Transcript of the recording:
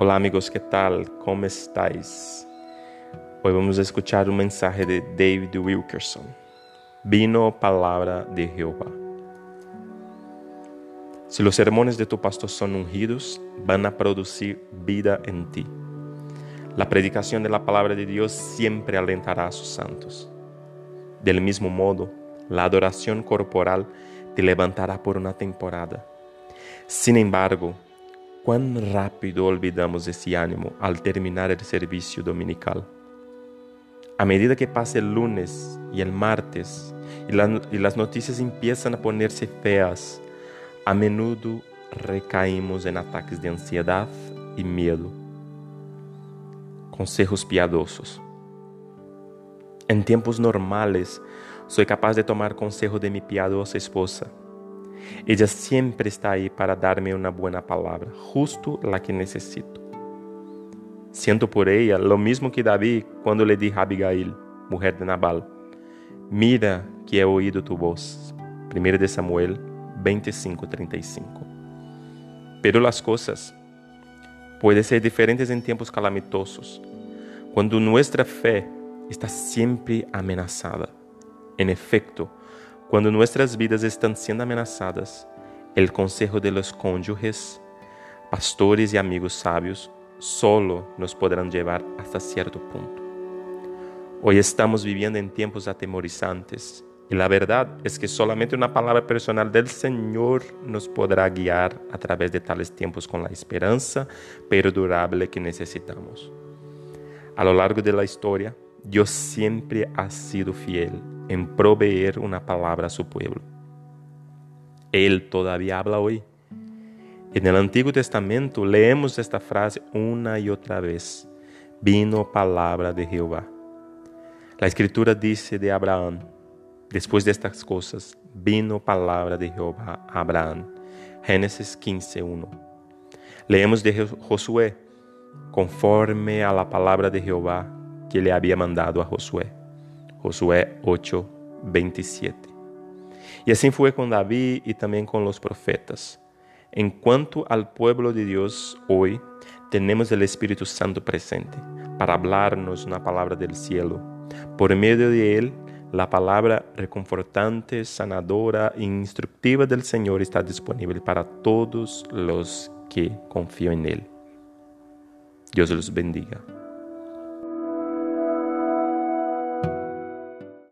Hola amigos, ¿qué tal? ¿Cómo estáis? Hoy vamos a escuchar un mensaje de David Wilkerson. Vino palabra de Jehová. Si los sermones de tu pastor son ungidos, van a producir vida en ti. La predicación de la palabra de Dios siempre alentará a sus santos. Del mismo modo, la adoración corporal te levantará por una temporada. Sin embargo, cuán rápido olvidamos ese ánimo al terminar el servicio dominical. A medida que pasa el lunes y el martes y, y las noticias empiezan a ponerse feas, a menudo recaímos en ataques de ansiedad y miedo. Consejos piadosos. En tiempos normales, soy capaz de tomar consejo de mi piadosa esposa ella siempre está ahí para darme una buena palabra, justo la que necesito. Siento por ella lo mismo que David cuando le dije a Abigail, mujer de Nabal, mira que he oído tu voz. 1 de Samuel 25:35. Pero las cosas pueden ser diferentes en tiempos calamitosos, cuando nuestra fe está siempre amenazada. En efecto, Cuando nuestras vidas están siendo amenazadas, el consejo de los cónyuges, pastores y amigos sabios solo nos podrán llevar hasta cierto punto. Hoy estamos viviendo en tiempos atemorizantes y la verdad es que solamente una palabra personal del Señor nos podrá guiar a través de tales tiempos con la esperanza perdurable que necesitamos. A lo largo de la historia, Dios siempre ha sido fiel en proveer una palabra a su pueblo. Él todavía habla hoy. En el Antiguo Testamento leemos esta frase una y otra vez. Vino palabra de Jehová. La escritura dice de Abraham, después de estas cosas, vino palabra de Jehová a Abraham. Génesis 15.1. Leemos de Josué, conforme a la palabra de Jehová que le había mandado a Josué. Josué 8, 27. Y así fue con David y también con los profetas. En cuanto al pueblo de Dios hoy, tenemos el Espíritu Santo presente para hablarnos una palabra del cielo. Por medio de él, la palabra reconfortante, sanadora e instructiva del Señor está disponible para todos los que confían en Él. Dios los bendiga.